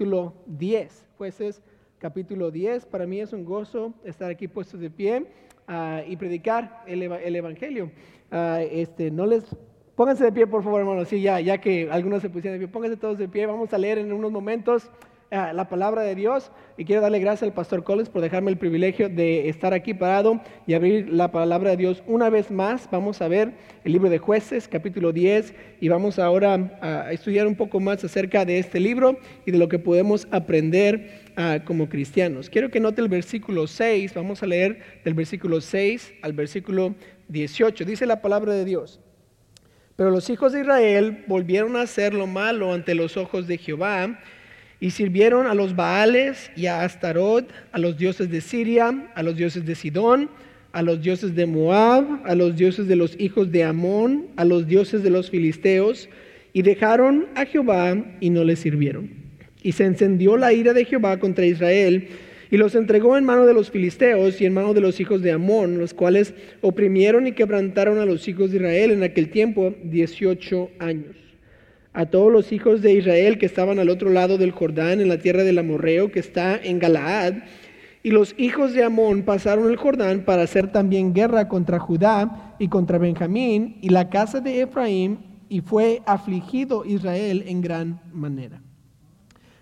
capítulo 10. Jueces capítulo 10. Para mí es un gozo estar aquí puestos de pie ah, y predicar el, Evangelio. Ah, este, no les Pónganse de pie, por favor, hermanos. Sí, ya, ya que algunos se pusieron de pie, pónganse todos de pie. Vamos a leer en unos momentos ah, la palabra de Dios. Y quiero darle gracias al pastor Collins por dejarme el privilegio de estar aquí parado y abrir la palabra de Dios una vez más. Vamos a ver el libro de jueces, capítulo 10, y vamos ahora a estudiar un poco más acerca de este libro y de lo que podemos aprender ah, como cristianos. Quiero que note el versículo 6. Vamos a leer del versículo 6 al versículo 18. Dice la palabra de Dios. Pero los hijos de Israel volvieron a hacer lo malo ante los ojos de Jehová y sirvieron a los Baales y a Astarot, a los dioses de Siria, a los dioses de Sidón, a los dioses de Moab, a los dioses de los hijos de Amón, a los dioses de los filisteos, y dejaron a Jehová y no le sirvieron. Y se encendió la ira de Jehová contra Israel y los entregó en mano de los filisteos y en mano de los hijos de Amón, los cuales oprimieron y quebrantaron a los hijos de Israel en aquel tiempo 18 años. A todos los hijos de Israel que estaban al otro lado del Jordán, en la tierra del Amorreo, que está en Galaad, y los hijos de Amón pasaron el Jordán para hacer también guerra contra Judá y contra Benjamín y la casa de Efraín, y fue afligido Israel en gran manera.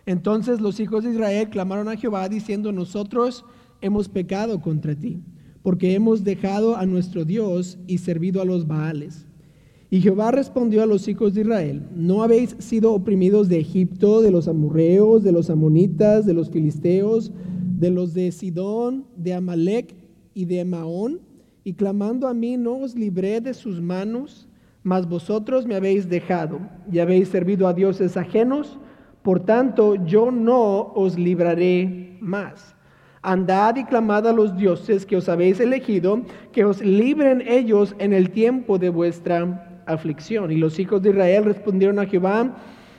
Entonces los hijos de Israel clamaron a Jehová diciendo, nosotros hemos pecado contra ti, porque hemos dejado a nuestro Dios y servido a los Baales. Y Jehová respondió a los hijos de Israel, ¿no habéis sido oprimidos de Egipto, de los amorreos, de los amonitas, de los filisteos, de los de Sidón, de Amalek y de Maón? Y clamando a mí, no os libré de sus manos, mas vosotros me habéis dejado y habéis servido a dioses ajenos por tanto, yo no os libraré más. Andad y clamad a los dioses que os habéis elegido, que os libren ellos en el tiempo de vuestra Y los hijos de Israel respondieron a Jehová,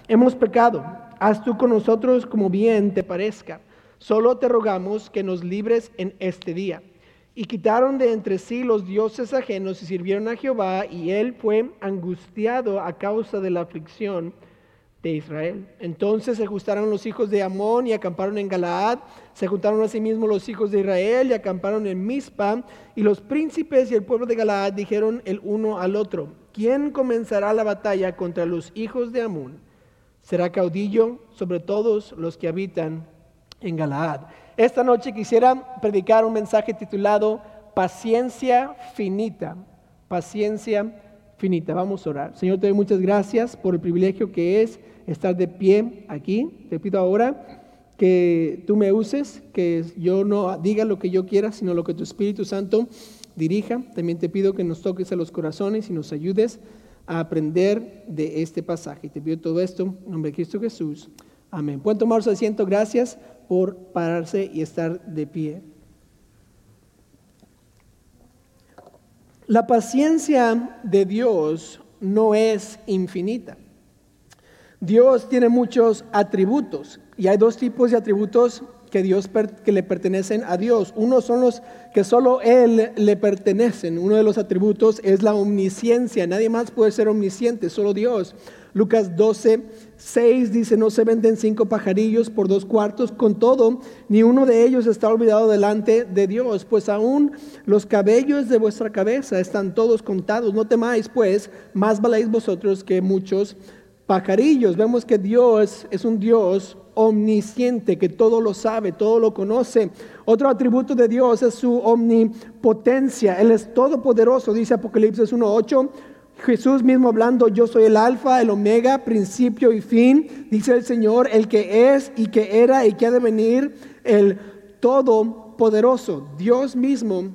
hemos pecado, haz tú con nosotros como bien te parezca. Solo te rogamos que nos libres en este día. Y quitaron de entre sí los dioses ajenos y sirvieron a Jehová, y él fue angustiado a causa de la aflicción de Israel. Entonces se juntaron los hijos de Amón y acamparon en Galaad, se juntaron asimismo los hijos de Israel y acamparon en Mizpa, y los príncipes y el pueblo de Galaad dijeron el uno al otro, ¿quién comenzará la batalla contra los hijos de Amón? Será caudillo sobre todos los que habitan en Galaad. Esta noche quisiera predicar un mensaje titulado Paciencia finita, paciencia finita. Vamos a orar. Señor, te doy muchas gracias por el privilegio que es estar de pie aquí. Te pido ahora que tú me uses, que yo no diga lo que yo quiera, sino lo que tu Espíritu Santo dirija. También te pido que nos toques a los corazones y nos ayudes a aprender de este pasaje. Te pido todo esto en nombre de Cristo Jesús. Amén. Pueden tomar su asiento. Gracias por pararse y estar de pie. La paciencia de Dios no es infinita. Dios tiene muchos atributos y hay dos tipos de atributos que, Dios, que le pertenecen a Dios. Uno son los que solo Él le pertenecen. Uno de los atributos es la omnisciencia. Nadie más puede ser omnisciente, solo Dios. Lucas 12, 6 dice, no se venden cinco pajarillos por dos cuartos, con todo, ni uno de ellos está olvidado delante de Dios, pues aún los cabellos de vuestra cabeza están todos contados. No temáis, pues, más valéis vosotros que muchos pajarillos. Vemos que Dios es un Dios omnisciente, que todo lo sabe, todo lo conoce. Otro atributo de Dios es su omnipotencia. Él es todopoderoso, dice Apocalipsis 1.8. Jesús mismo hablando, yo soy el alfa, el omega, principio y fin, dice el Señor, el que es y que era y que ha de venir, el todopoderoso. Dios mismo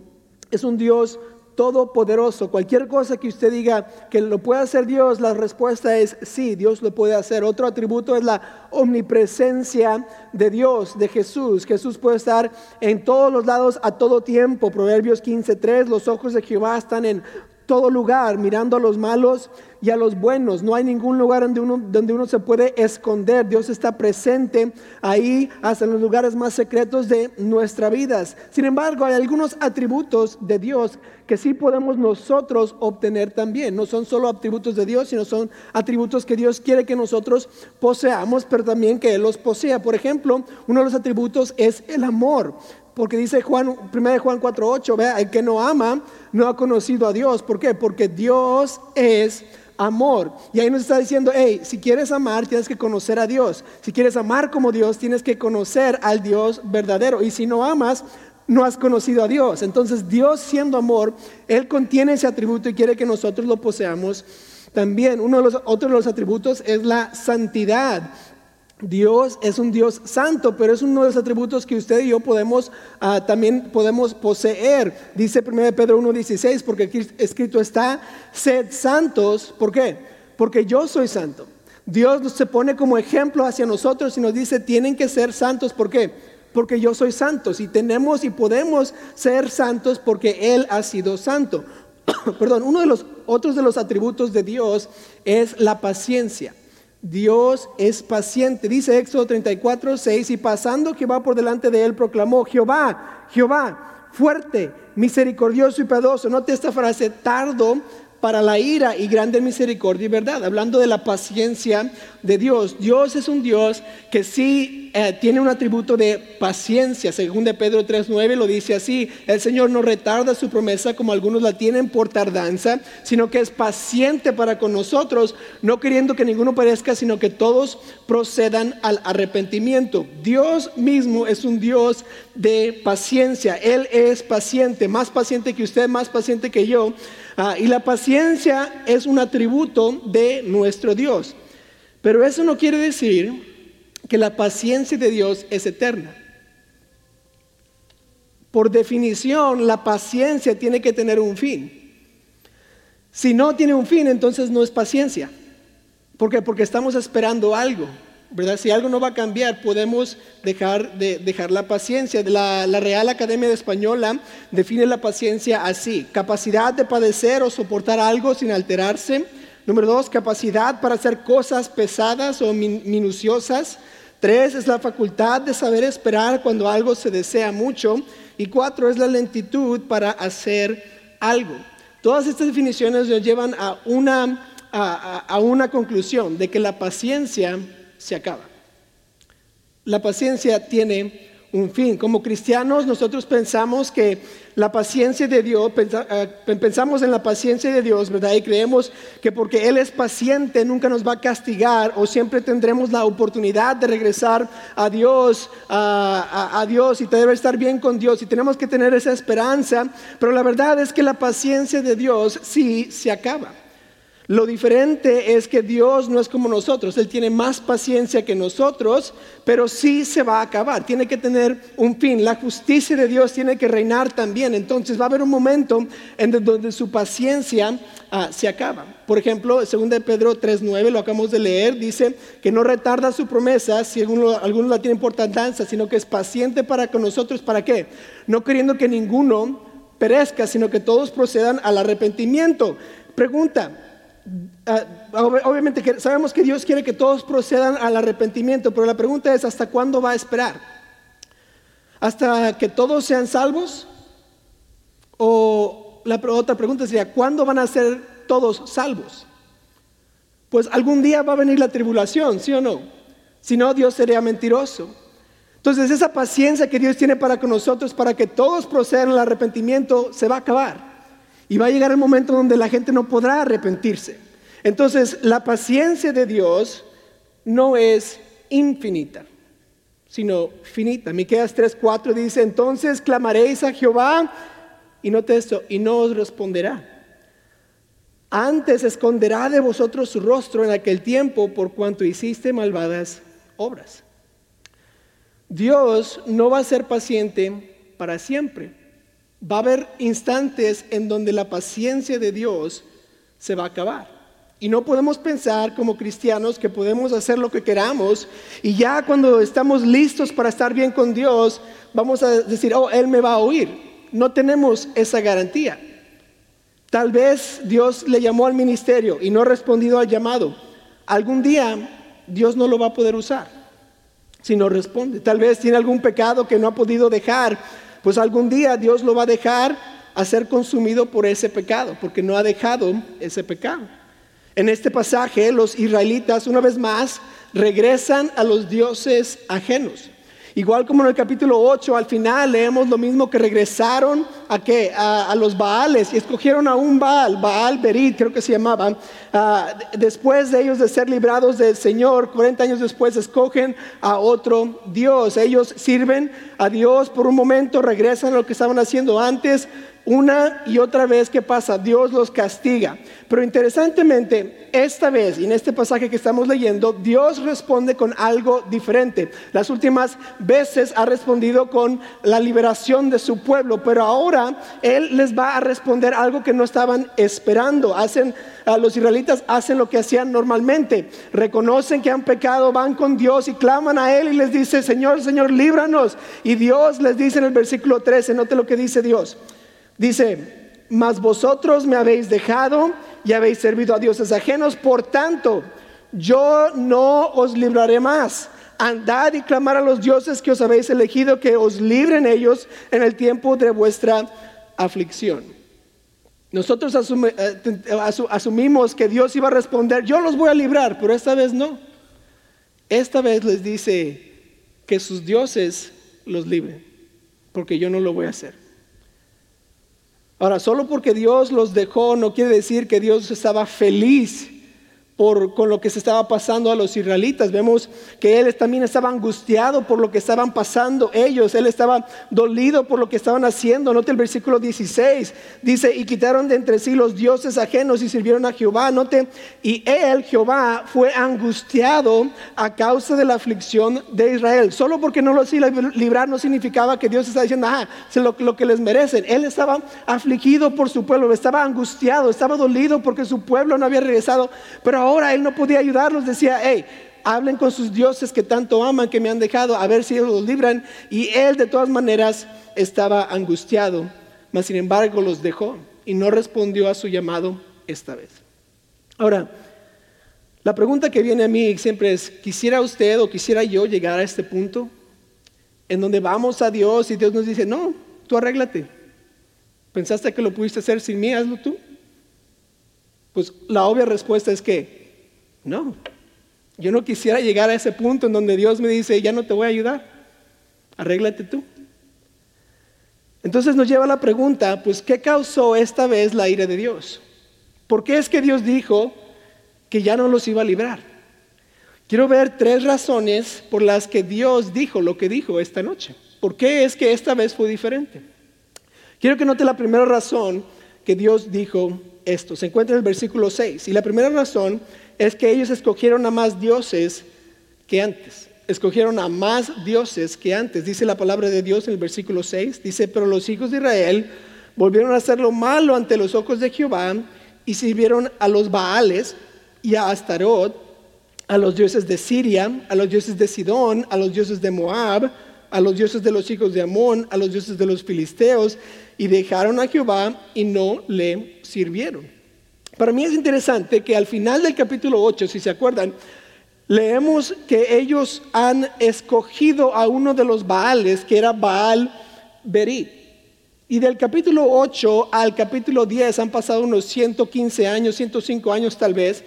es un Dios todopoderoso. Cualquier cosa que usted diga que lo puede hacer Dios, la respuesta es sí, Dios lo puede hacer. Otro atributo es la omnipresencia de Dios, de Jesús. Jesús puede estar en todos los lados a todo tiempo. Proverbios 15:3, los ojos de Jehová están en todo lugar, mirando a los malos y a los buenos. No hay ningún lugar donde uno, donde uno se puede esconder. Dios está presente ahí hasta en los lugares más secretos de nuestras vidas. Sin embargo, hay algunos atributos de Dios que sí podemos nosotros obtener también. No son solo atributos de Dios, sino son atributos que Dios quiere que nosotros poseamos, pero también que Él los posea. Por ejemplo, uno de los atributos es el amor. Porque dice Juan, 1 Juan 4:8, vea, el que no ama no ha conocido a Dios. ¿Por qué? Porque Dios es amor. Y ahí nos está diciendo, hey, si quieres amar, tienes que conocer a Dios. Si quieres amar como Dios, tienes que conocer al Dios verdadero. Y si no amas, no has conocido a Dios. Entonces Dios siendo amor, Él contiene ese atributo y quiere que nosotros lo poseamos también. Uno de los otros de los atributos es la santidad. Dios es un Dios santo, pero es uno de los atributos que usted y yo podemos ah, también podemos poseer. Dice 1 Pedro 1:16, porque aquí escrito está, sed santos, ¿por qué? Porque yo soy santo. Dios se pone como ejemplo hacia nosotros y nos dice, tienen que ser santos, ¿por qué? Porque yo soy santo. Y tenemos y podemos ser santos porque Él ha sido santo. Perdón, uno de los otros de los atributos de Dios es la paciencia. Dios es paciente. Dice Éxodo 34, 6, y pasando Jehová por delante de él, proclamó, Jehová, Jehová, fuerte, misericordioso y piadoso. Note esta frase, tardo para la ira y grande misericordia y verdad. Hablando de la paciencia de Dios. Dios es un Dios que sí eh, tiene un atributo de paciencia. Según de Pedro 3.9 lo dice así. El Señor no retarda su promesa como algunos la tienen por tardanza, sino que es paciente para con nosotros, no queriendo que ninguno perezca, sino que todos procedan al arrepentimiento. Dios mismo es un Dios de paciencia. Él es paciente, más paciente que usted, más paciente que yo. Ah, y la paciencia es un atributo de nuestro Dios. Pero eso no quiere decir que la paciencia de Dios es eterna. Por definición, la paciencia tiene que tener un fin. Si no tiene un fin, entonces no es paciencia. ¿Por qué? Porque estamos esperando algo. Si algo no va a cambiar, podemos dejar de dejar la paciencia. La, la Real Academia de Española define la paciencia así: capacidad de padecer o soportar algo sin alterarse. Número dos, capacidad para hacer cosas pesadas o minuciosas. Tres es la facultad de saber esperar cuando algo se desea mucho. Y cuatro es la lentitud para hacer algo. Todas estas definiciones nos llevan a una, a una conclusión de que la paciencia se acaba. La paciencia tiene un fin. Como cristianos nosotros pensamos que la paciencia de Dios, eh, pensamos en la paciencia de Dios, ¿verdad? Y creemos que porque Él es paciente nunca nos va a castigar o siempre tendremos la oportunidad de regresar a Dios, a, a Dios y debe estar bien con Dios y tenemos que tener esa esperanza, pero la verdad es que la paciencia de Dios sí se acaba. Lo diferente es que Dios no es como nosotros, Él tiene más paciencia que nosotros, pero sí se va a acabar, tiene que tener un fin, la justicia de Dios tiene que reinar también, entonces va a haber un momento en donde su paciencia ah, se acaba. Por ejemplo, 2 de Pedro 3.9, lo acabamos de leer, dice que no retarda su promesa si algunos la tienen por tardanza, sino que es paciente para con nosotros, ¿para qué? No queriendo que ninguno perezca, sino que todos procedan al arrepentimiento. Pregunta, obviamente sabemos que Dios quiere que todos procedan al arrepentimiento, pero la pregunta es, ¿hasta cuándo va a esperar? ¿Hasta que todos sean salvos? O la otra pregunta sería, ¿cuándo van a ser todos salvos? Pues algún día va a venir la tribulación, ¿sí o no? Si no, Dios sería mentiroso. Entonces esa paciencia que Dios tiene para con nosotros, para que todos procedan al arrepentimiento, se va a acabar. Y va a llegar el momento donde la gente no podrá arrepentirse. Entonces, la paciencia de Dios no es infinita, sino finita. Miqueas 3:4 dice, "Entonces clamaréis a Jehová y no esto, y no os responderá. Antes esconderá de vosotros su rostro en aquel tiempo por cuanto hiciste malvadas obras." Dios no va a ser paciente para siempre va a haber instantes en donde la paciencia de Dios se va a acabar. Y no podemos pensar como cristianos que podemos hacer lo que queramos y ya cuando estamos listos para estar bien con Dios, vamos a decir, oh, Él me va a oír. No tenemos esa garantía. Tal vez Dios le llamó al ministerio y no ha respondido al llamado. Algún día Dios no lo va a poder usar si no responde. Tal vez tiene algún pecado que no ha podido dejar, pues algún día Dios lo va a dejar a ser consumido por ese pecado, porque no ha dejado ese pecado. En este pasaje los israelitas una vez más regresan a los dioses ajenos. Igual como en el capítulo 8, al final leemos lo mismo que regresaron a, qué? a, los Baales y escogieron a un Baal, Baal Berit, creo que se llamaba. Ah, después de ellos de ser librados del Señor, 40 años después escogen a otro Dios. Ellos sirven a Dios por un momento, regresan a lo que estaban haciendo antes, una y otra vez que pasa, Dios los castiga. Pero interesantemente, esta vez, y en este pasaje que estamos leyendo, Dios responde con algo diferente. Las últimas veces ha respondido con la liberación de su pueblo, pero ahora Él les va a responder algo que no estaban esperando. Hacen, los israelitas hacen lo que hacían normalmente. Reconocen que han pecado, van con Dios y claman a Él y les dice, Señor, Señor, líbranos. Y Dios les dice en el versículo 13, note lo que dice Dios. Dice, mas vosotros me habéis dejado y habéis servido a dioses ajenos, por tanto, yo no os libraré más. Andad y clamar a los dioses que os habéis elegido, que os libren ellos en el tiempo de vuestra aflicción. Nosotros eh, asumimos que Dios iba a responder, yo los voy a librar, pero esta vez no. Esta vez les dice que sus dioses los libren, porque yo no lo voy a hacer. Ahora, solo porque Dios los dejó no quiere decir que Dios estaba feliz por, con lo que se estaba pasando a los israelitas. Vemos que él también estaba angustiado por lo que estaban pasando ellos. Él estaba dolido por lo que estaban haciendo. Note el versículo 16. Dice, y quitaron de entre sí los dioses ajenos y sirvieron a Jehová. Note, y él, Jehová, fue angustiado a causa de la aflicción de Israel. Solo porque no los iba librar no significaba que Dios está diciendo, ah, es lo, lo que les merecen. Él estaba afligido por su pueblo, estaba angustiado, estaba dolido porque su pueblo no había regresado. Pero ahora él no podía ayudarlos, decía, hey, hablen con sus dioses que tanto aman, que me han dejado, a ver si ellos los libran. Y él de todas maneras estaba angustiado, mas sin embargo los dejó y no respondió a su llamado esta vez. Ahora, la pregunta que viene a mí siempre es, ¿quisiera usted o quisiera yo llegar a este punto en donde vamos a Dios y Dios nos dice, no, tú arréglate? ¿Pensaste que lo pudiste hacer sin mí? Hazlo tú. Pues la obvia respuesta es que no. Yo no quisiera llegar a ese punto en donde Dios me dice, ya no te voy a ayudar, arréglate tú. Entonces nos lleva a la pregunta, pues, ¿qué causó esta vez la ira de Dios? ¿Por qué es que Dios dijo que ya no los iba a librar? Quiero ver tres razones por las que Dios dijo lo que dijo esta noche. ¿Por qué es que esta vez fue diferente? Quiero que note la primera razón que Dios dijo esto. Se encuentra en el versículo 6. Y la primera razón es que ellos escogieron a más dioses que antes. Escogieron a más dioses que antes. Dice la palabra de Dios en el versículo 6. Dice, pero los hijos de Israel volvieron a hacer lo malo ante los ojos de Jehová y sirvieron a los Baales y a Astarot, a los dioses de Siria, a los dioses de Sidón, a los dioses de Moab, a los dioses de los hijos de Amón, a los dioses de los filisteos, y dejaron a Jehová y no le sirvieron. Para mí es interesante que al final del capítulo 8, si se acuerdan, leemos que ellos han escogido a uno de los Baales, que era Baal Berit. Y del capítulo 8 al capítulo 10 han pasado unos 115 años, 105 años tal vez.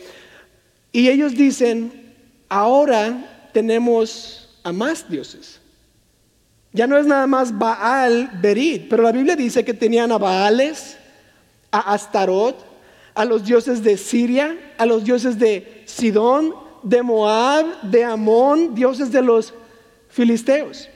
Y ellos dicen, ahora tenemos a más dioses. Ya no es nada más Baal Berit, pero la Biblia dice que tenían a Baales, a Astarot, a los dioses de Siria, a los dioses de Sidón, de Moab, de Amón, dioses de los filisteos.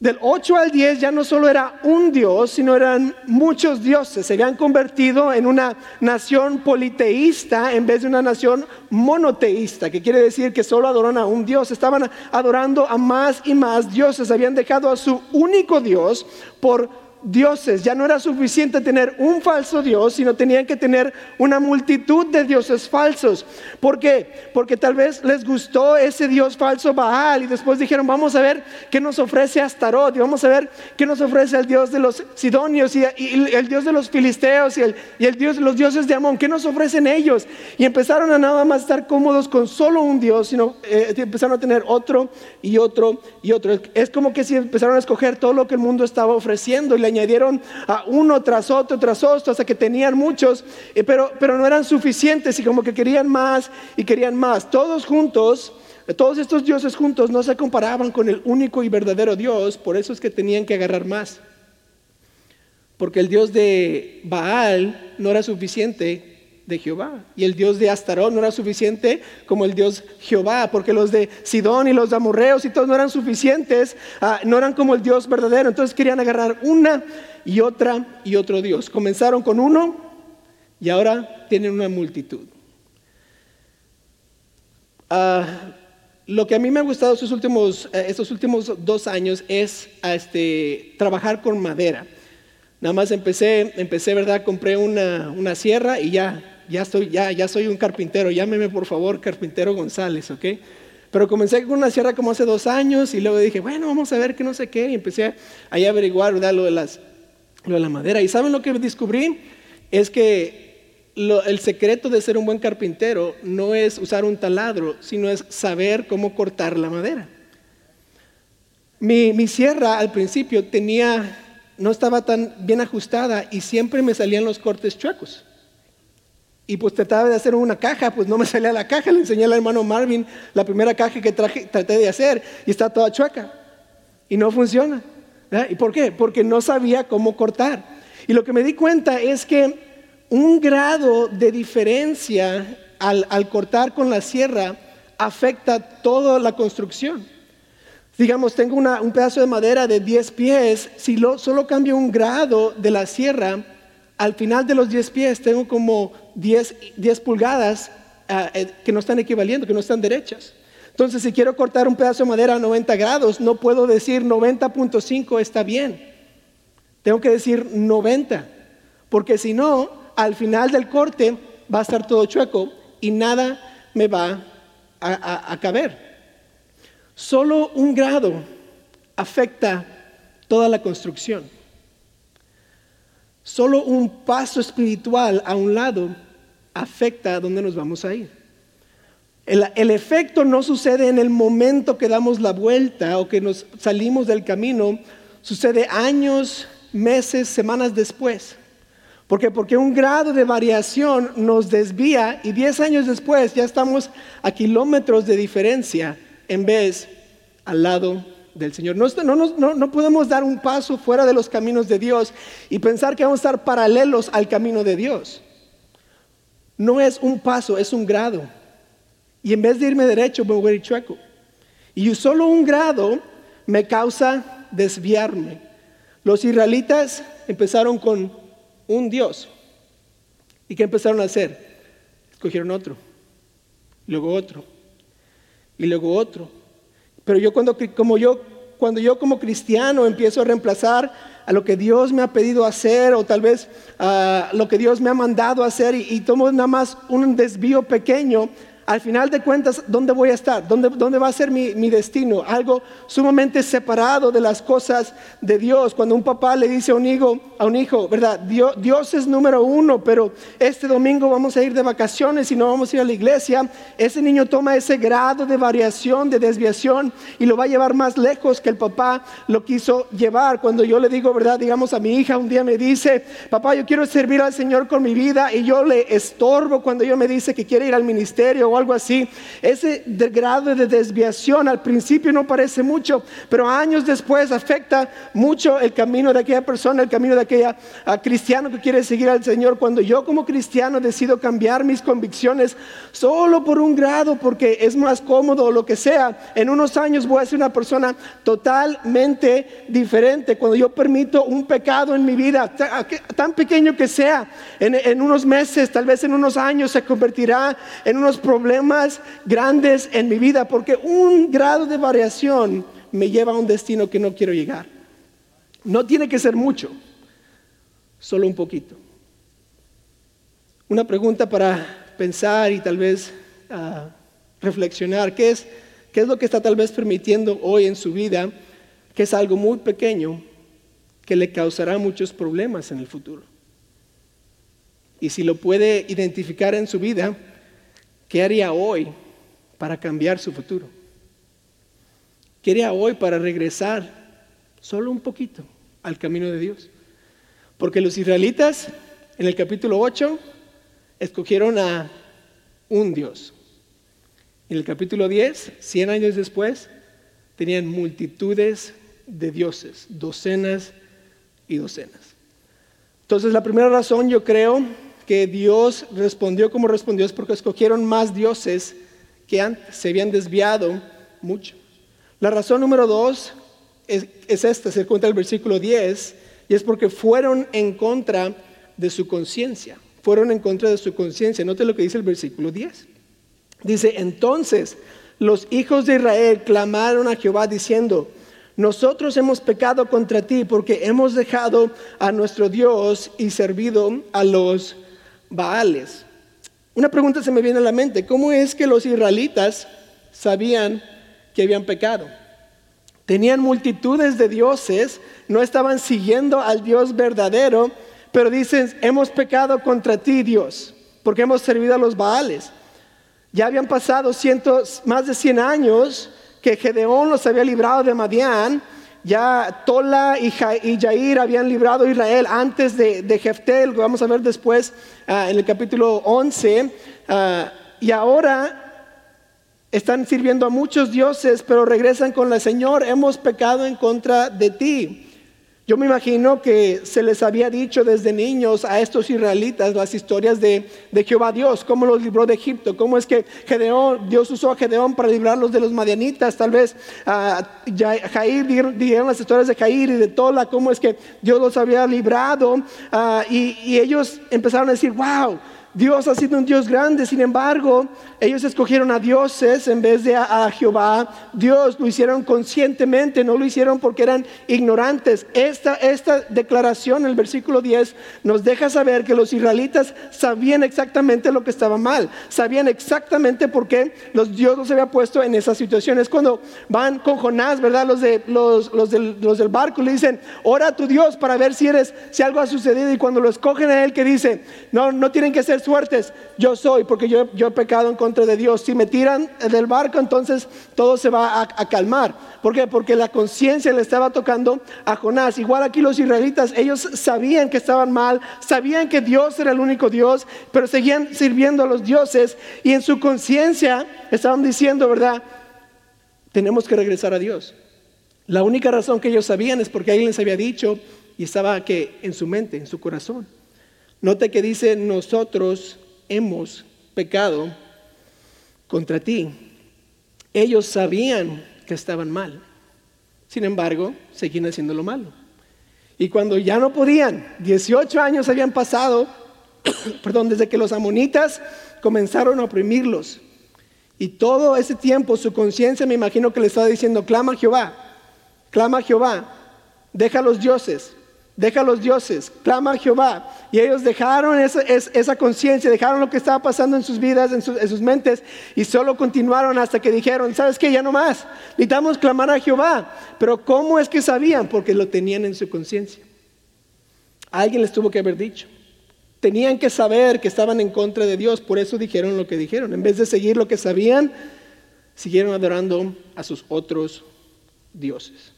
Del 8 al 10 ya no solo era un dios, sino eran muchos dioses. Se habían convertido en una nación politeísta en vez de una nación monoteísta, que quiere decir que solo adoran a un dios. Estaban adorando a más y más dioses. Habían dejado a su único dios por dioses. Ya no era suficiente tener un falso Dios, sino tenían que tener una multitud de dioses falsos. ¿Por qué? Porque tal vez les gustó ese Dios falso Baal y después dijeron, vamos a ver qué nos ofrece Astarot y vamos a ver qué nos ofrece el Dios de los Sidonios y, el Dios de los Filisteos y el, y el Dios, los dioses de Amón, ¿qué nos ofrecen ellos? Y empezaron a nada más estar cómodos con solo un Dios, sino eh, empezaron a tener otro y otro y otro. Es como que si empezaron a escoger todo lo que el mundo estaba ofreciendo y añadieron a uno tras otro, tras otro, hasta que tenían muchos, eh, pero, pero no eran suficientes y como que querían más y querían más. Todos juntos, eh, todos estos dioses juntos no se comparaban con el único y verdadero Dios, por eso es que tenían que agarrar más. Porque el Dios de Baal no era suficiente de Jehová. Y el Dios de Astarón no era suficiente como el Dios Jehová, porque los de Sidón y los de Amorreos y todos no eran suficientes, ah, no eran como el Dios verdadero. Entonces querían agarrar una y otra y otro Dios. Comenzaron con uno y ahora tienen una multitud. Ah, lo que a mí me ha gustado estos últimos, eh, estos últimos dos años es ah, este, trabajar con madera. Nada más empecé, empecé, ¿verdad? Compré una, una sierra y ya ya, ya, ya soy un carpintero, llámeme por favor carpintero González, ¿ok? Pero comencé con una sierra como hace dos años y luego dije, bueno, vamos a ver que no sé qué, y empecé ahí a averiguar. Lo, de las, lo de la madera. ¿Y saben lo que descubrí? Es que el secreto de ser un buen carpintero no es usar un taladro, sino es saber cómo cortar la madera. Mi, mi sierra al principio tenía, no estaba tan bien ajustada y siempre me salían los cortes chuecos. Y pues trataba de hacer una caja, pues no me salía la caja. Le enseñé al hermano Marvin la primera caja que traté de hacer y está toda chueca. Y no funciona. ¿Y por qué? Porque no sabía cómo cortar. Y lo que me di cuenta es que un grado de diferencia al, cortar con la sierra afecta toda la construcción. Digamos, tengo un pedazo de madera de 10 pies, si solo cambio un grado de la sierra, al final de los 10 pies tengo como 10, pulgadas ah, eh, que no están equivaliendo, que no están derechas. Entonces, si quiero cortar un pedazo de madera a 90 grados, no puedo decir 90.5 está bien. Tengo que decir 90, porque si no, al final del corte va a estar todo chueco y nada me va a caber. Solo un grado afecta toda la construcción. Solo un paso espiritual a un lado afecta a dónde nos vamos a ir. El, efecto no sucede en el momento que damos la vuelta o que nos salimos del camino, sucede años, meses, semanas después. ¿Por qué? Porque un grado de variación nos desvía y 10 años después ya estamos a kilómetros de diferencia en vez al lado del Señor. No, no, podemos dar un paso fuera de los caminos de Dios y pensar que vamos a estar paralelos al camino de Dios. No es un paso, es un grado. Y en vez de irme derecho, me voy a ir chueco. Y solo un grado me causa desviarme. Los israelitas empezaron con un Dios. ¿Y qué empezaron a hacer? Escogieron otro, luego otro, y luego otro. Pero yo cuando, como yo, cuando yo como cristiano empiezo a reemplazar a lo que Dios me ha pedido hacer o tal vez a lo que Dios me ha mandado hacer y, y tomo nada más un desvío pequeño, al final de cuentas, ¿dónde voy a estar? ¿Dónde, dónde va a ser mi, mi, destino? Algo sumamente separado de las cosas de Dios. Cuando un papá le dice a un hijo, a un hijo ¿verdad? Dios, Dios es número uno, pero este domingo vamos a ir de vacaciones y no vamos a ir a la iglesia. Ese niño toma ese grado de variación, de desviación y lo va a llevar más lejos que el papá lo quiso llevar. Cuando yo le digo, ¿verdad? Digamos a mi hija, un día me dice, papá, yo quiero servir al Señor con mi vida y yo le estorbo cuando yo me dice que quiere ir al ministerio algo así. Ese grado de desviación al principio no parece mucho, pero años después afecta mucho el camino de aquella persona, el camino de aquella cristiano que quiere seguir al Señor. Cuando yo como cristiano decido cambiar mis convicciones solo por un grado, porque es más cómodo o lo que sea, en unos años voy a ser una persona totalmente diferente. Cuando yo permito un pecado en mi vida, tan pequeño que sea, en, en unos meses, tal vez en unos años, se convertirá en unos problemas problemas grandes en mi vida porque un grado de variación me lleva a un destino que no quiero llegar. No tiene que ser mucho, solo un poquito. Una pregunta para pensar y tal vez ah, reflexionar, ¿qué es, ¿qué es lo que está tal vez permitiendo hoy en su vida, que es algo muy pequeño, que le causará muchos problemas en el futuro? Y si lo puede identificar en su vida, ¿qué haría hoy para cambiar su futuro? ¿Qué haría hoy para regresar solo un poquito al camino de Dios? Porque los israelitas en el capítulo 8 escogieron a un Dios. En el capítulo 10, 100 años después, tenían multitudes de dioses, docenas y docenas. Entonces la primera razón yo creo que Dios respondió como respondió es porque escogieron más dioses que antes, se habían desviado mucho. La razón número dos es, esta, se cuenta el versículo 10, y es porque fueron en contra de su conciencia, fueron en contra de su conciencia. Note lo que dice el versículo 10. Dice, entonces los hijos de Israel clamaron a Jehová diciendo, nosotros hemos pecado contra ti porque hemos dejado a nuestro Dios y servido a los Baales. Una pregunta se me viene a la mente, ¿cómo es que los israelitas sabían que habían pecado? Tenían multitudes de dioses, no estaban siguiendo al Dios verdadero, pero dicen, hemos pecado contra ti, Dios, porque hemos servido a los Baales. Ya habían pasado cientos, más de 100 años que Gedeón los había librado de Madián ya Tola y, Jair habían librado a Israel antes de, de Jeftel, que vamos a ver después ah, en el capítulo 11. Ah, y ahora están sirviendo a muchos dioses, pero regresan con la Señor, hemos pecado en contra de ti. Yo me imagino que se les había dicho desde niños a estos israelitas las historias de, Jehová Dios, cómo los libró de Egipto, cómo es que Gedeón, Dios usó a Gedeón para librarlos de los madianitas, tal vez a Jair dieron, las historias de Jair y de Tola, cómo es que Dios los había librado ah, y ellos empezaron a decir, wow, Dios ha sido un Dios grande, sin embargo, ellos escogieron a dioses en vez de a, Jehová. Dios lo hicieron conscientemente, no lo hicieron porque eran ignorantes. Esta, esta declaración el versículo 10 nos deja saber que los israelitas sabían exactamente lo que estaba mal, sabían exactamente por qué los Dios los había puesto en esa situación. Es cuando van con Jonás, ¿verdad? Los, de, los, los, del, los del barco le dicen, ora a tu Dios para ver si, eres, si algo ha sucedido. Y cuando lo escogen a él, que dice, no, no tienen que ser yo soy, porque yo, yo he pecado en contra de Dios. Si me tiran del barco, entonces todo se va a, calmar. ¿Por qué? Porque la conciencia le estaba tocando a Jonás. Igual aquí los israelitas, ellos sabían que estaban mal, sabían que Dios era el único Dios, pero seguían sirviendo a los dioses y en su conciencia estaban diciendo, ¿verdad? Tenemos que regresar a Dios. La única razón que ellos sabían es porque alguien les había dicho y estaba que en su mente, en su corazón. Note que dice, nosotros hemos pecado contra ti. Ellos sabían que estaban mal. Sin embargo, seguían haciendo lo malo. Y cuando ya no podían, 18 años habían pasado, perdón, desde que los amonitas comenzaron a oprimirlos. Y todo ese tiempo su conciencia me imagino que le estaba diciendo, clama a Jehová, clama a Jehová, deja a los dioses, deja a los dioses, clama a Jehová. Y ellos dejaron esa, conciencia, dejaron lo que estaba pasando en sus vidas, en, sus mentes, y solo continuaron hasta que dijeron, ¿sabes qué? Ya no más, necesitamos clamar a Jehová. Pero ¿cómo es que sabían? Porque lo tenían en su conciencia. Alguien les tuvo que haber dicho. Tenían que saber que estaban en contra de Dios, por eso dijeron lo que dijeron. En vez de seguir lo que sabían, siguieron adorando a sus otros dioses.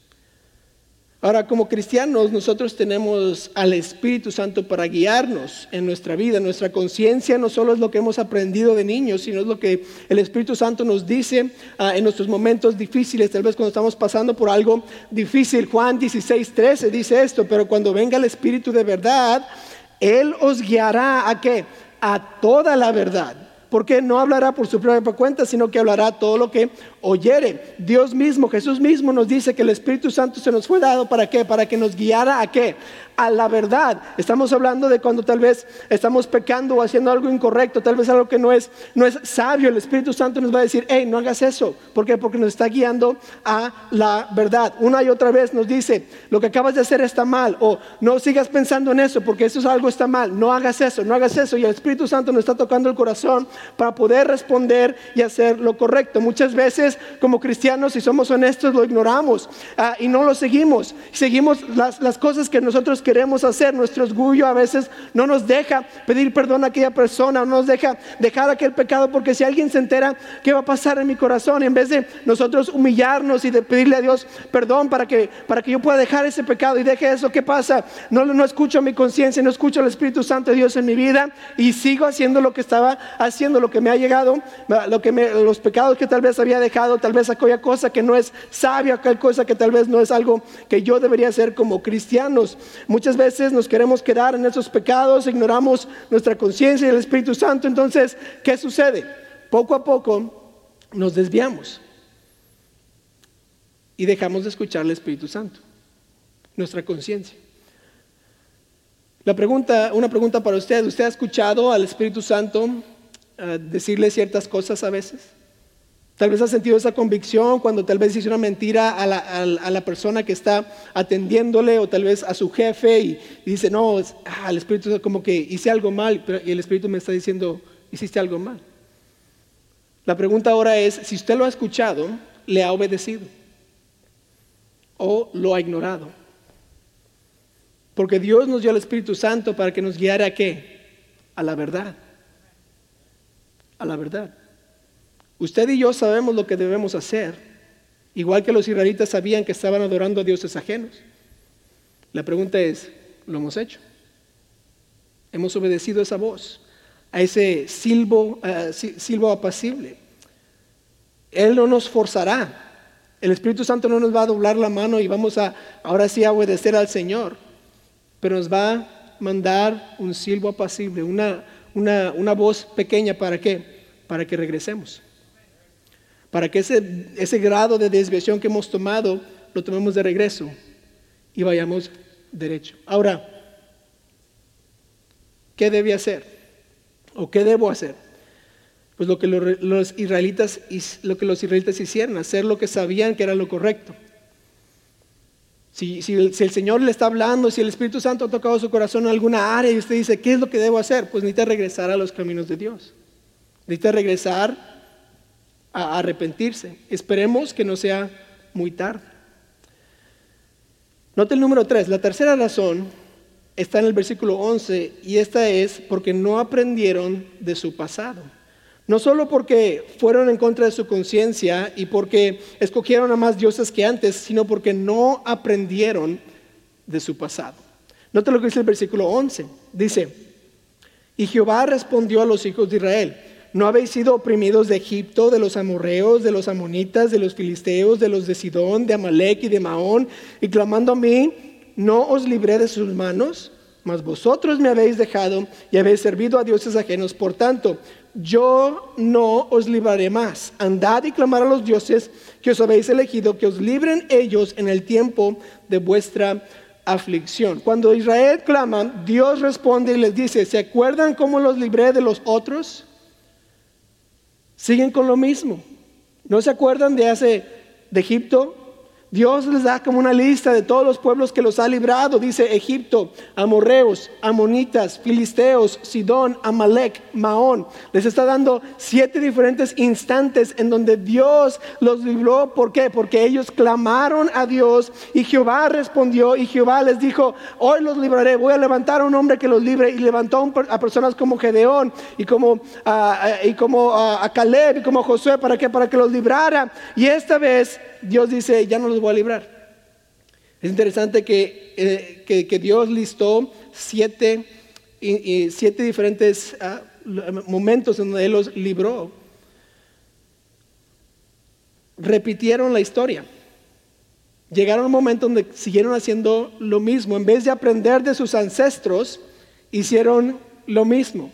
Ahora, como cristianos, nosotros tenemos al Espíritu Santo para guiarnos en nuestra vida. Nuestra conciencia no solo es lo que hemos aprendido de niños, sino es lo que el Espíritu Santo nos dice ah, en nuestros momentos difíciles, tal vez cuando estamos pasando por algo difícil. Juan 16, 13 dice esto, pero cuando venga el Espíritu de verdad, Él os guiará a qué? A toda la verdad porque no hablará por su propia cuenta, sino que hablará todo lo que oyere. Dios mismo, Jesús mismo nos dice que el Espíritu Santo se nos fue dado para qué? Para que nos guiara a qué? A la verdad. Estamos hablando de cuando tal vez estamos pecando o haciendo algo incorrecto, tal vez algo que no es, no es sabio. El Espíritu Santo nos va a decir, hey, no hagas eso. ¿Por qué? Porque nos está guiando a la verdad. Una y otra vez nos dice, lo que acabas de hacer está mal, o no sigas pensando en eso, porque eso es algo está mal. No hagas eso, no hagas eso. Y el Espíritu Santo nos está tocando el corazón para poder responder y hacer lo correcto. Muchas veces como cristianos, si somos honestos, lo ignoramos ah, y no lo seguimos. Seguimos las, las cosas que nosotros queremos hacer. Nuestro orgullo a veces no nos deja pedir perdón a aquella persona, no nos deja dejar aquel pecado, porque si alguien se entera, ¿qué va a pasar en mi corazón? En vez de nosotros humillarnos y de pedirle a Dios perdón para que, para que yo pueda dejar ese pecado y deje eso, ¿qué pasa? No, no escucho mi conciencia, no escucho al Espíritu Santo de Dios en mi vida y sigo haciendo lo que estaba haciendo, lo que me ha llegado, lo que los pecados que tal vez había dejado, tal vez aquella cosa que no es sabia, aquella cosa que tal vez no es algo que yo debería hacer como cristianos. Muchas veces nos queremos quedar en esos pecados, ignoramos nuestra conciencia y el Espíritu Santo. Entonces, ¿qué sucede? Poco a poco nos desviamos y dejamos de escuchar al Espíritu Santo, nuestra conciencia. La pregunta, una pregunta para usted, ¿usted ha escuchado al Espíritu Santo decirle ciertas cosas a veces? Tal vez ha sentido esa convicción cuando tal vez hizo una mentira a la, persona que está atendiéndole o tal vez a su jefe y, dice, no, ah, el Espíritu como que hice algo mal y el Espíritu me está diciendo, hiciste algo mal. La pregunta ahora es, si usted lo ha escuchado, ¿le ha obedecido? ¿O lo ha ignorado? Porque Dios nos dio el Espíritu Santo para que nos guiara a qué? A la verdad. A la verdad. Usted y yo sabemos lo que debemos hacer, igual que los israelitas sabían que estaban adorando a dioses ajenos. La pregunta es, ¿lo hemos hecho? ¿Hemos obedecido esa voz, a ese silbo, silbo apacible? Él no nos forzará. El Espíritu Santo no nos va a doblar la mano y vamos a ahora sí a obedecer al Señor, pero nos va a mandar un silbo apacible, una, una, una voz pequeña para qué? Para que regresemos para que ese, ese grado de desviación que hemos tomado lo tomemos de regreso y vayamos derecho. Ahora, ¿qué debe hacer? ¿O qué debo hacer? Pues lo que los israelitas, lo que los israelitas hicieron, hacer lo que sabían que era lo correcto. Si, el, Señor le está hablando, si el Espíritu Santo ha tocado su corazón en alguna área y usted dice, ¿qué es lo que debo hacer? Pues necesita regresar a los caminos de Dios. Necesita regresar a arrepentirse. Esperemos que no sea muy tarde. Note el número 3. La tercera razón está en el versículo 11 y esta es porque no aprendieron de su pasado. No solo porque fueron en contra de su conciencia y porque escogieron a más dioses que antes, sino porque no aprendieron de su pasado. Note lo que dice el versículo 11. Dice, y Jehová respondió a los hijos de Israel, ¿No habéis sido oprimidos de Egipto, de los amorreos, de los amonitas, de los filisteos, de los de Sidón, de Amalek y de Maón? Y clamando a mí, ¿no os libré de sus manos? Mas vosotros me habéis dejado y habéis servido a dioses ajenos. Por tanto, yo no os libraré más. Andad y clamar a los dioses que os habéis elegido, que os libren ellos en el tiempo de vuestra aflicción. Cuando Israel clama, Dios responde y les dice, ¿se acuerdan cómo los libré de los otros? siguen con lo mismo. ¿No se acuerdan de hace de Egipto? Dios les da como una lista de todos los pueblos que los ha librado. Dice Egipto, amorreos, amonitas, filisteos, Sidón, Amalek, Maón. Les está dando siete diferentes instantes en donde Dios los libró. ¿Por qué? Porque ellos clamaron a Dios y Jehová respondió y Jehová les dijo, hoy los libraré. Voy a levantar a un hombre que los libre. Y levantó a personas como Gedeón y como, y como a Caleb y como Josué. ¿Para qué? Para que los librara. Y esta vez Dios dice, ya no los voy a librar. Es interesante que, eh, que, Dios listó siete, siete diferentes ah, momentos en donde Él los libró. Repitieron la historia. Llegaron a un momento donde siguieron haciendo lo mismo. En vez de aprender de sus ancestros, hicieron lo mismo.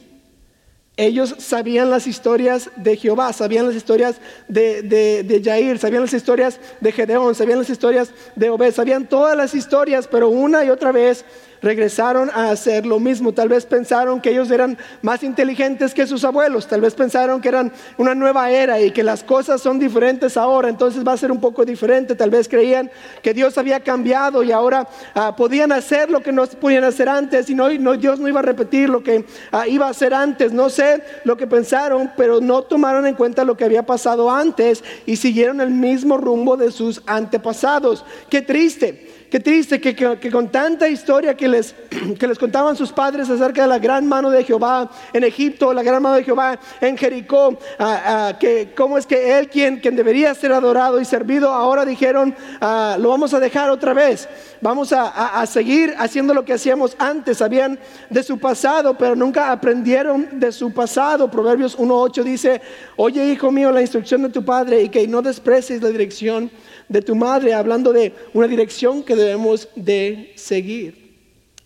Ellos sabían las historias de Jehová, sabían las historias de, de, de Jair, sabían las historias de Gedeón, sabían las historias de Obed, sabían todas las historias, pero una y otra vez regresaron a hacer lo mismo. Tal vez pensaron que ellos eran más inteligentes que sus abuelos, tal vez pensaron que eran una nueva era y que las cosas son diferentes ahora, entonces va a ser un poco diferente. Tal vez creían que Dios había cambiado y ahora uh, podían hacer lo que no podían hacer antes y no, Dios no iba a repetir lo que uh, iba a hacer antes. No sé lo que pensaron, pero no tomaron en cuenta lo que había pasado antes y siguieron el mismo rumbo de sus antepasados. Qué triste. Qué triste que, con tanta historia que les, que les contaban sus padres acerca de la gran mano de Jehová en Egipto, la gran mano de Jehová en Jericó, uh, uh, que cómo es que Él quien, quien debería ser adorado y servido, ahora dijeron, uh, lo vamos a dejar otra vez, vamos a, a, a, seguir haciendo lo que hacíamos antes, sabían de su pasado, pero nunca aprendieron de su pasado. Proverbios 1.8 dice, oye hijo mío, la instrucción de tu padre y que no desprecies la dirección de tu madre, hablando de una dirección que debemos de seguir.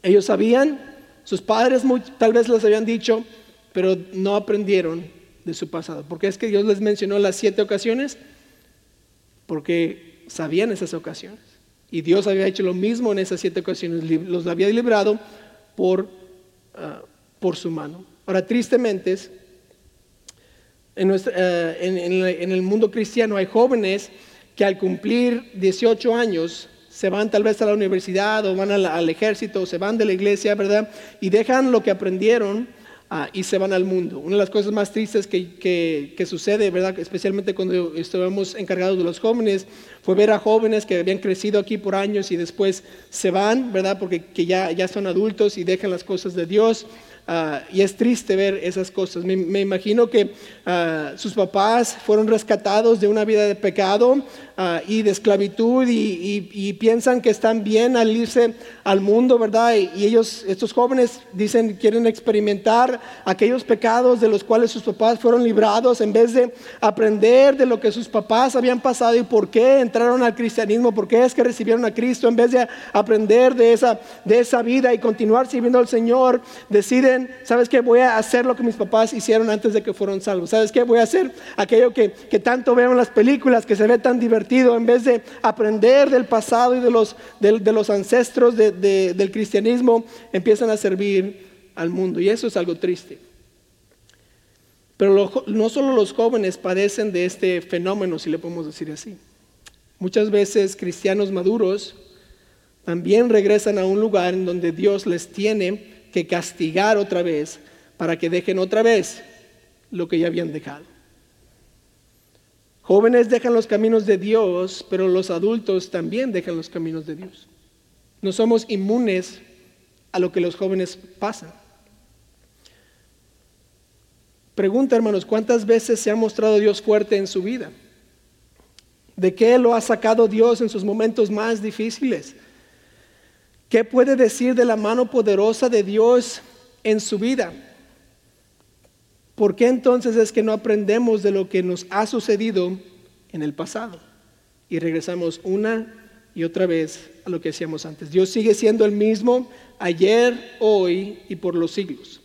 Ellos sabían, sus padres muy, tal vez les habían dicho, pero no aprendieron de su pasado. Porque es que Dios les mencionó las siete ocasiones, porque sabían esas ocasiones. Y Dios había hecho lo mismo en esas siete ocasiones, los había librado por, uh, por su mano. Ahora, tristemente, en, nuestra, uh, en, en, en el mundo cristiano hay jóvenes que al cumplir 18 años se van tal vez a la universidad o van al, ejército o se van de la iglesia, ¿verdad? Y dejan lo que aprendieron uh, y se van al mundo. Una de las cosas más tristes que, que, que, sucede, ¿verdad? Especialmente cuando estuvimos encargados de los jóvenes, fue ver a jóvenes que habían crecido aquí por años y después se van, ¿verdad? Porque que ya, ya son adultos y dejan las cosas de Dios. Uh, y es triste ver esas cosas. Me, imagino que uh, sus papás fueron rescatados de una vida de pecado uh, y de esclavitud y, y, y, piensan que están bien al irse al mundo, ¿verdad? Y, y, ellos, estos jóvenes, dicen, quieren experimentar aquellos pecados de los cuales sus papás fueron librados en vez de aprender de lo que sus papás habían pasado y por qué entraron al cristianismo, por qué es que recibieron a Cristo, en vez de aprender de esa, de esa vida y continuar sirviendo al Señor, deciden ¿sabes qué? Voy a hacer lo que mis papás hicieron antes de que fueron salvos. ¿Sabes qué? Voy a hacer aquello que, que tanto veo en las películas, que se ve tan divertido, en vez de aprender del pasado y de los, de, de los ancestros de, de, del cristianismo, empiezan a servir al mundo. Y eso es algo triste. Pero no solo los jóvenes padecen de este fenómeno, si le podemos decir así. Muchas veces cristianos maduros también regresan a un lugar en donde Dios les tiene que castigar otra vez para que dejen otra vez lo que ya habían dejado. Jóvenes dejan los caminos de Dios, pero los adultos también dejan los caminos de Dios. No somos inmunes a lo que los jóvenes pasan. Pregunta, hermanos, ¿cuántas veces se ha mostrado Dios fuerte en su vida? ¿De qué lo ha sacado Dios en sus momentos más difíciles? ¿Qué puede decir de la mano poderosa de Dios en su vida? ¿Por qué entonces es que no aprendemos de lo que nos ha sucedido en el pasado? Y regresamos una y otra vez a lo que hacíamos antes. Dios sigue siendo el mismo ayer, hoy y por los siglos.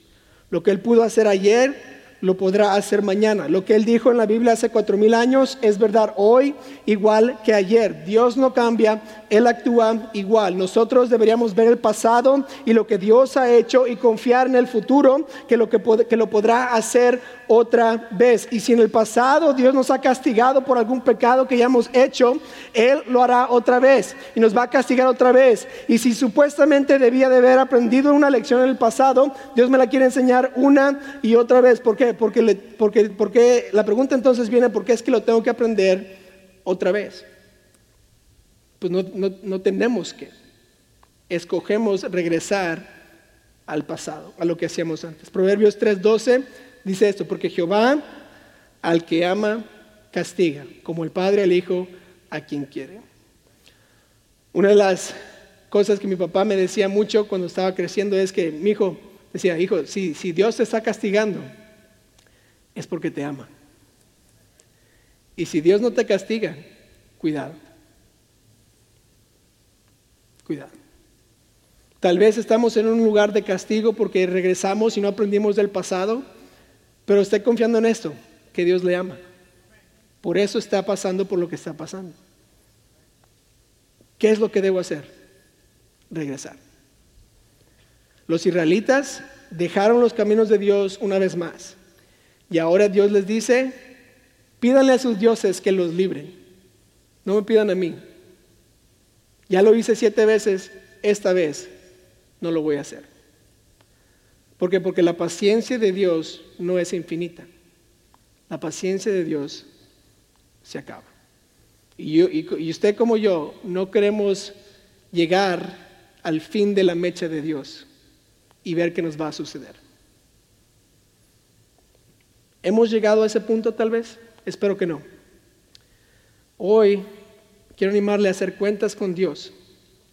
Lo que Él pudo hacer ayer, lo podrá hacer mañana. Lo que Él dijo en la Biblia hace cuatro mil años es verdad hoy igual que ayer. Dios no cambia, Él actúa igual. Nosotros deberíamos ver el pasado y lo que Dios ha hecho y confiar en el futuro que lo, que, lo podrá hacer otra vez. Y si en el pasado Dios nos ha castigado por algún pecado que ya hemos hecho, Él lo hará otra vez y nos va a castigar otra vez. Y si supuestamente debía de haber aprendido una lección en el pasado, Dios me la quiere enseñar una y otra vez. ¿Por qué? Porque, porque, porque la pregunta entonces viene, ¿por qué es que lo tengo que aprender otra vez? Pues no, tenemos que. Escogemos regresar al pasado, a lo que hacíamos antes. Proverbios 3:12 dice esto, porque Jehová al que ama castiga, como el Padre al Hijo a quien quiere. Una de las cosas que mi papá me decía mucho cuando estaba creciendo es que mi hijo decía, hijo, si Dios te está castigando, es porque te ama. Y si Dios no te castiga, cuidado. Cuidado. Tal vez estamos en un lugar de castigo porque regresamos y no aprendimos del pasado Pero esté confiando en esto, que Dios le ama. Por eso está pasando por lo que está pasando. ¿Qué es lo que debo hacer? Regresar. Los israelitas dejaron los caminos de Dios una vez más. Y ahora Dios les dice, pídanle a sus dioses que los libren. No me pidan a mí. Ya lo hice siete veces, esta vez no lo voy a hacer. ¿Por qué? Porque la paciencia de Dios no es infinita. La paciencia de Dios se acaba. Y, y, usted como yo no queremos llegar al fin de la mecha de Dios y ver qué nos va a suceder. ¿Hemos llegado a ese punto tal vez? Espero que no. Hoy quiero animarle a hacer cuentas con Dios.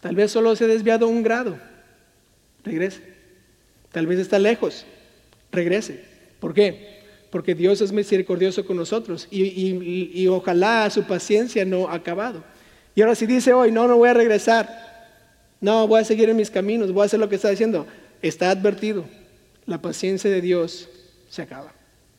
Tal vez solo se ha desviado un grado. Regrese. Tal vez está lejos. Regrese. ¿Por qué? Porque Dios es misericordioso con nosotros y, y ojalá su paciencia no ha acabado. Y ahora si dice hoy, no, no voy a regresar. No, voy a seguir en mis caminos, voy a hacer lo que está diciendo. Está advertido. La paciencia de Dios se acaba.